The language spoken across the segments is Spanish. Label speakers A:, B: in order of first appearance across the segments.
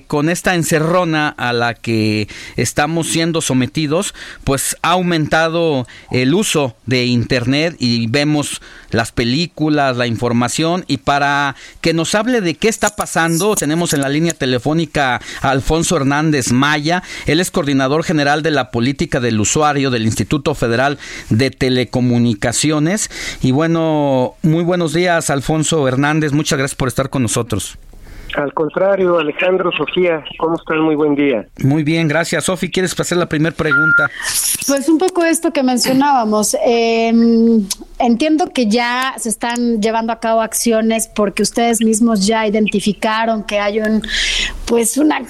A: Con esta encerrona a la que estamos siendo sometidos, pues ha aumentado el uso de Internet y vemos las películas, la información. Y para que nos hable de qué está pasando, tenemos en la línea telefónica a Alfonso Hernández Maya, él es coordinador general de la política del usuario del Instituto Federal de Telecomunicaciones. Y bueno, muy buenos días Alfonso Hernández, muchas gracias por estar con nosotros.
B: Al contrario, Alejandro, Sofía, ¿cómo están? Muy buen día.
A: Muy bien, gracias. Sofi, ¿quieres hacer la primera pregunta?
C: Pues un poco esto que mencionábamos. Em, entiendo que ya se están llevando a cabo acciones porque ustedes mismos ya identificaron que hay un, pues una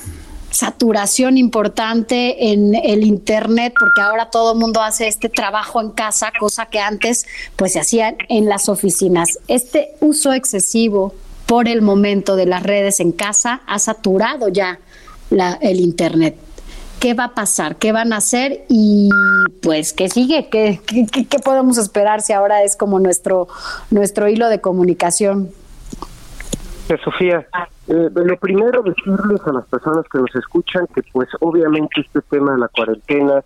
C: saturación importante en el internet porque ahora todo el mundo hace este trabajo en casa, cosa que antes pues se hacía en las oficinas. Este uso excesivo por el momento de las redes en casa ha saturado ya el Internet. ¿Qué va a pasar? ¿Qué van a hacer? Y pues, ¿qué sigue? ¿Qué, qué, podemos esperar si ahora es como nuestro, nuestro hilo de comunicación?
B: Sofía, eh, lo primero decirles a las personas que nos escuchan que pues obviamente este tema de la cuarentena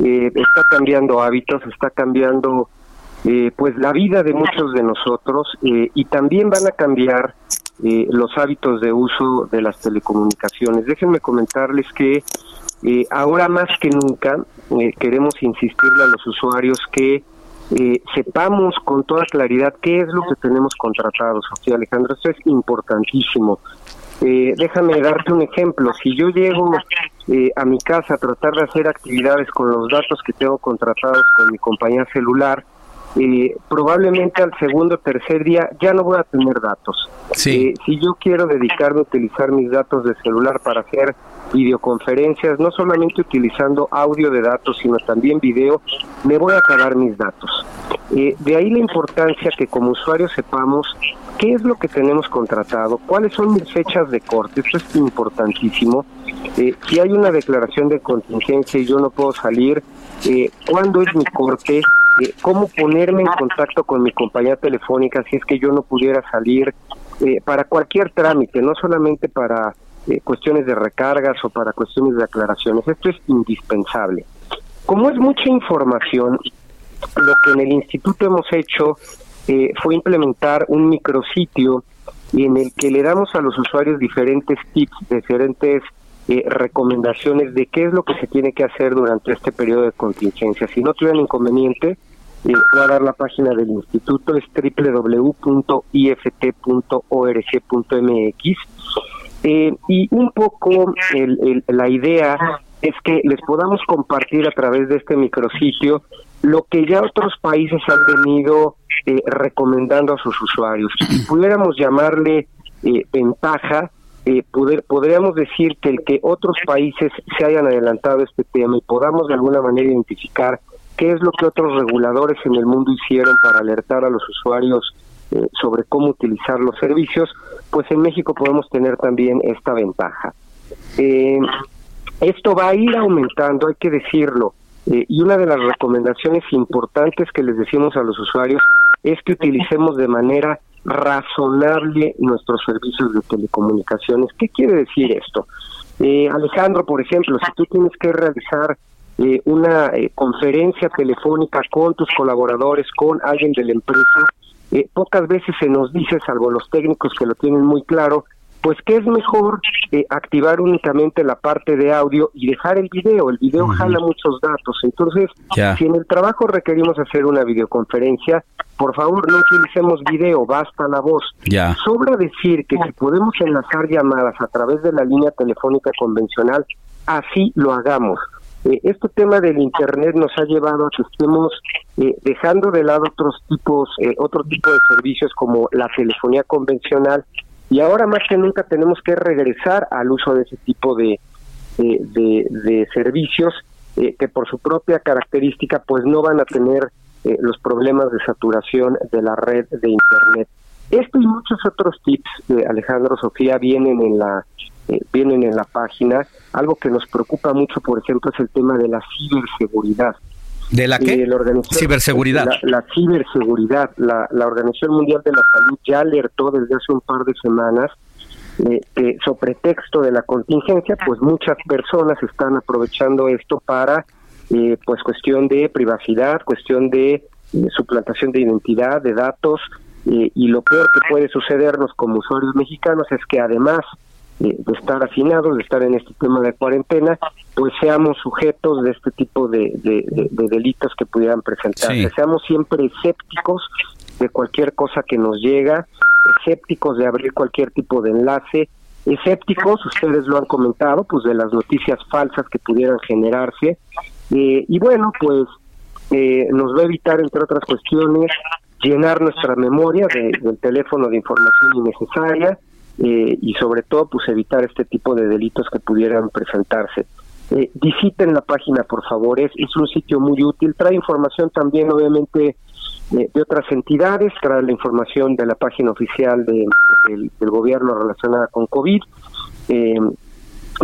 B: eh, está cambiando hábitos, está cambiando eh, pues la vida de muchos de nosotros eh, y también van a cambiar eh, los hábitos de uso de las telecomunicaciones. Déjenme comentarles que ahora más que nunca queremos insistirle a los usuarios que sepamos con toda claridad qué es lo que tenemos contratado, Sofía Alejandro. Esto es importantísimo. déjame darte un ejemplo. Si yo llego a mi casa a tratar de hacer actividades con los datos que tengo contratados con mi compañía celular, eh, probablemente al segundo o tercer día ya no voy a tener datos. Eh, si yo quiero dedicarme a utilizar mis datos de celular para hacer videoconferencias, no solamente utilizando audio de datos, sino también video, me voy a acabar mis datos. Eh, de ahí la importancia que como usuarios sepamos qué es lo que tenemos contratado, cuáles son mis fechas de corte, esto es importantísimo. Eh, si hay una declaración de contingencia y yo no puedo salir, eh, cuándo es mi corte, eh, cómo ponerme en contacto con mi compañía telefónica si es que yo no pudiera salir eh, para cualquier trámite, no solamente para eh, cuestiones de recargas o para cuestiones de aclaraciones. Esto es indispensable. Como es mucha información, lo que en el instituto hemos hecho fue implementar un micrositio en el que le damos a los usuarios diferentes tips, diferentes recomendaciones de qué es lo que se tiene que hacer durante este periodo de contingencia. Si no tuvieran inconveniente, eh, voy a dar la página del instituto, es www.ift.org.mx. Eh, y un poco la idea es que les podamos compartir a través de este micrositio lo que ya otros países han venido eh, recomendando a sus usuarios. Si pudiéramos llamarle eh, ventaja, eh, poder, podríamos decir que el que otros países se hayan adelantado este tema y podamos de alguna manera identificar qué es lo que otros reguladores en el mundo hicieron para alertar a los usuarios eh, sobre cómo utilizar los servicios, pues en México podemos tener también esta ventaja. Eh, esto va a ir aumentando, hay que decirlo, eh, y una de las recomendaciones importantes que les decimos a los usuarios es que utilicemos de manera razonable nuestros servicios de telecomunicaciones. ¿Qué quiere decir esto? Alejandro, por ejemplo, si tú tienes que realizar eh, una eh, conferencia telefónica con tus colaboradores, con alguien de la empresa, eh, pocas veces se nos dice, salvo los técnicos que lo tienen muy claro, pues que es mejor activar únicamente la parte de audio y dejar el video. El video jala muchos datos. Entonces, si en el trabajo requerimos hacer una videoconferencia, por favor no utilicemos video, basta la voz. Sobra decir que si podemos enlazar llamadas a través de la línea telefónica convencional, así lo hagamos Eh, este tema del Internet nos ha llevado a que estemos eh, dejando de lado otros tipos, eh, otro tipo de servicios como la telefonía convencional y ahora más que nunca tenemos que regresar al uso de ese tipo de, de, servicios que por su propia característica pues no van a tener los problemas de saturación de la red de Internet. Esto y muchos otros tips de Alejandro Sofía vienen en la eh, vienen en la página. Algo que nos preocupa mucho, por ejemplo, es el tema de la ciberseguridad.
A: ¿De la qué? ciberseguridad.
B: La, ciberseguridad. La, la, Organización Mundial de la Salud ya alertó desde hace un par de semanas eh, que, sobre pretexto de la contingencia, pues muchas personas están aprovechando esto para, eh, pues, cuestión de privacidad, cuestión de suplantación de identidad, de datos, y lo peor que puede sucedernos como usuarios mexicanos es que además de, estar afinados, de estar en este tema de cuarentena, pues seamos sujetos de este tipo de, delitos que pudieran presentarse. Seamos siempre escépticos de cualquier cosa que nos llega, escépticos de abrir cualquier tipo de enlace, escépticos, ustedes lo han comentado, pues de las noticias falsas que pudieran generarse. Eh, y bueno, pues eh, nos va a evitar, entre otras cuestiones, llenar nuestra memoria del teléfono de información innecesaria, eh, y sobre todo pues evitar este tipo de delitos que pudieran presentarse. Eh, visiten la página por favor, es, es un sitio muy útil, trae información también obviamente eh, de otras entidades, trae la información de la página oficial de, del, gobierno relacionada con COVID,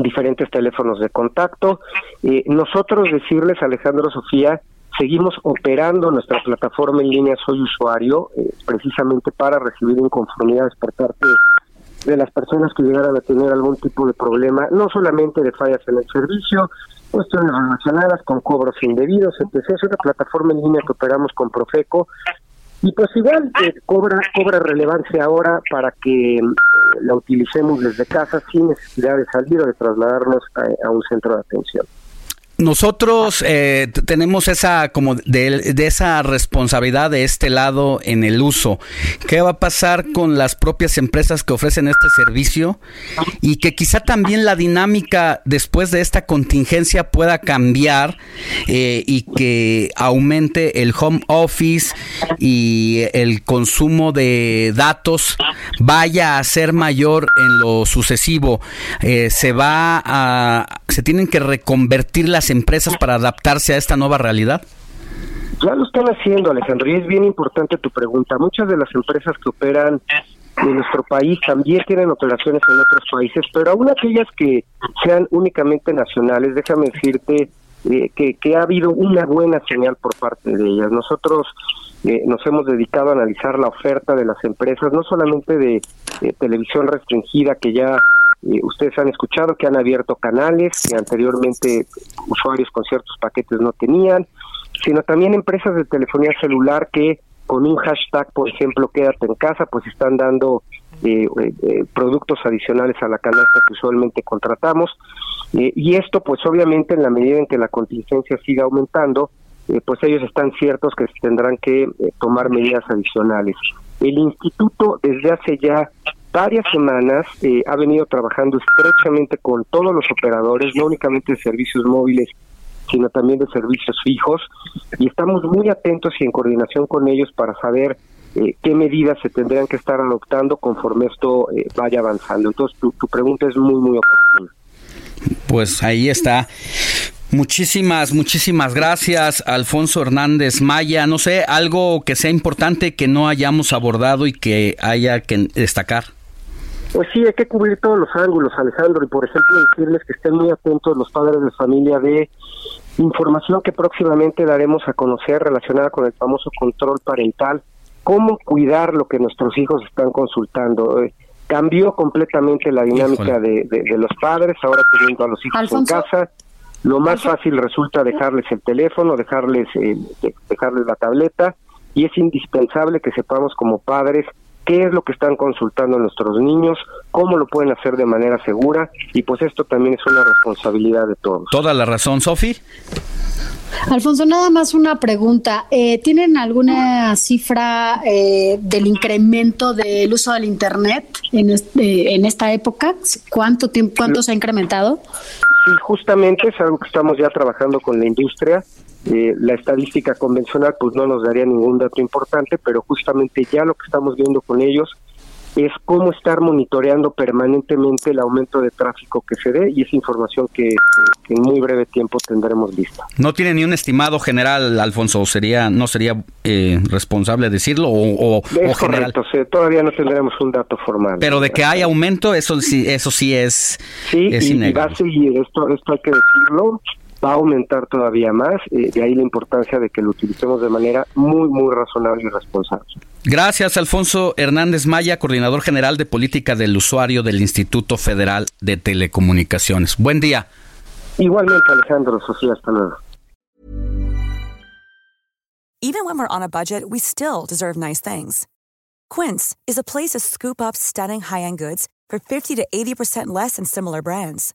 B: diferentes teléfonos de contacto. nosotros decirles, Alejandro Sofía, seguimos operando nuestra plataforma en línea Soy Usuario, precisamente para recibir inconformidades por parte de las personas que llegaran a tener algún tipo de problema, no solamente de fallas en el servicio, cuestiones relacionadas con cobros indebidos, etc. Es una plataforma en línea que operamos con Profeco y pues igual eh, cobra cobra relevancia ahora para que eh, la utilicemos desde casa sin necesidad de salir o de trasladarnos a un centro de atención.
A: Nosotros eh, tenemos esa como de, esa responsabilidad de este lado en el uso. ¿Qué va a pasar con las propias empresas que ofrecen este servicio y que quizá también la dinámica después de esta contingencia pueda cambiar eh, y que aumente el home office y el consumo de datos vaya a ser mayor en lo sucesivo? Eh, se va a se tienen que reconvertir las empresas para adaptarse a esta nueva realidad?
B: Ya lo están haciendo, Alejandro, y es bien importante tu pregunta. Muchas de las empresas que operan en nuestro país también tienen operaciones en otros países, pero aún aquellas que sean únicamente nacionales, déjame decirte eh, que, que, ha habido una buena señal por parte de ellas. Nosotros eh, nos hemos dedicado a analizar la oferta de las empresas, no solamente de televisión restringida, que ya ustedes han escuchado que han abierto canales que anteriormente usuarios con ciertos paquetes no tenían, sino también empresas de telefonía celular que con un hashtag, por ejemplo, quédate en casa, pues están dando eh, eh, productos adicionales a la canasta que usualmente contratamos. Eh, y esto, pues obviamente, en la medida en que la contingencia siga aumentando, pues ellos están ciertos que tendrán que tomar medidas adicionales. El instituto desde hace ya varias semanas eh, ha venido trabajando estrechamente con todos los operadores, no únicamente de servicios móviles, sino también de servicios fijos, y estamos muy atentos y en coordinación con ellos para saber eh, qué medidas se tendrían que estar adoptando conforme esto eh, vaya avanzando. Entonces, tu pregunta es muy, muy oportuna.
A: Pues ahí está. Muchísimas, muchísimas gracias, Alfonso Hernández Maya. No sé, algo que sea importante que no hayamos abordado y que haya que destacar.
B: Pues sí, hay que cubrir todos los ángulos, Alejandro, y por ejemplo decirles que estén muy atentos los padres de familia de información que próximamente daremos a conocer relacionada con el famoso control parental, cómo cuidar lo que nuestros hijos están consultando. Eh, cambió completamente la dinámica de, los padres, ahora teniendo a los hijos en casa. Lo más fácil resulta dejarles el teléfono, dejarles, eh, dejarles la tableta, y es indispensable que sepamos como padres qué es lo que están consultando nuestros niños, cómo lo pueden hacer de manera segura y pues esto también es una responsabilidad de todos.
A: Toda la razón, Sofi.
C: Alfonso, nada más una pregunta. Eh, ¿Tienen alguna cifra eh, del incremento del uso del Internet en, este, en esta época? ¿Cuánto tiempo, cuánto se ha incrementado?
B: Sí, justamente es algo que estamos ya trabajando con la industria. Eh, la estadística convencional pues no nos daría ningún dato importante, pero justamente ya lo que estamos viendo con ellos es cómo estar monitoreando permanentemente el aumento de tráfico que se dé y esa información que, en muy breve tiempo tendremos lista.
A: No tiene ni un estimado general, Alfonso, sería no sería eh, responsable decirlo o,
B: es correcto, todavía no tendremos un dato formal.
A: Pero de que hay aumento, eso sí, eso sí es,
B: sí, y, va a seguir, esto, esto hay que decirlo va a aumentar todavía más, eh, de ahí la importancia de que lo utilicemos de manera muy, muy razonable y responsable.
A: Gracias, Alfonso Hernández Maya, coordinador general de política del usuario del Instituto Federal de Telecomunicaciones. Buen día.
B: Igualmente, Alejandro, Sofía, hasta luego.
D: Even when we're on a budget, we still deserve nice things. Quince is a place to scoop up stunning high-end goods for 50 to 80% less than similar brands.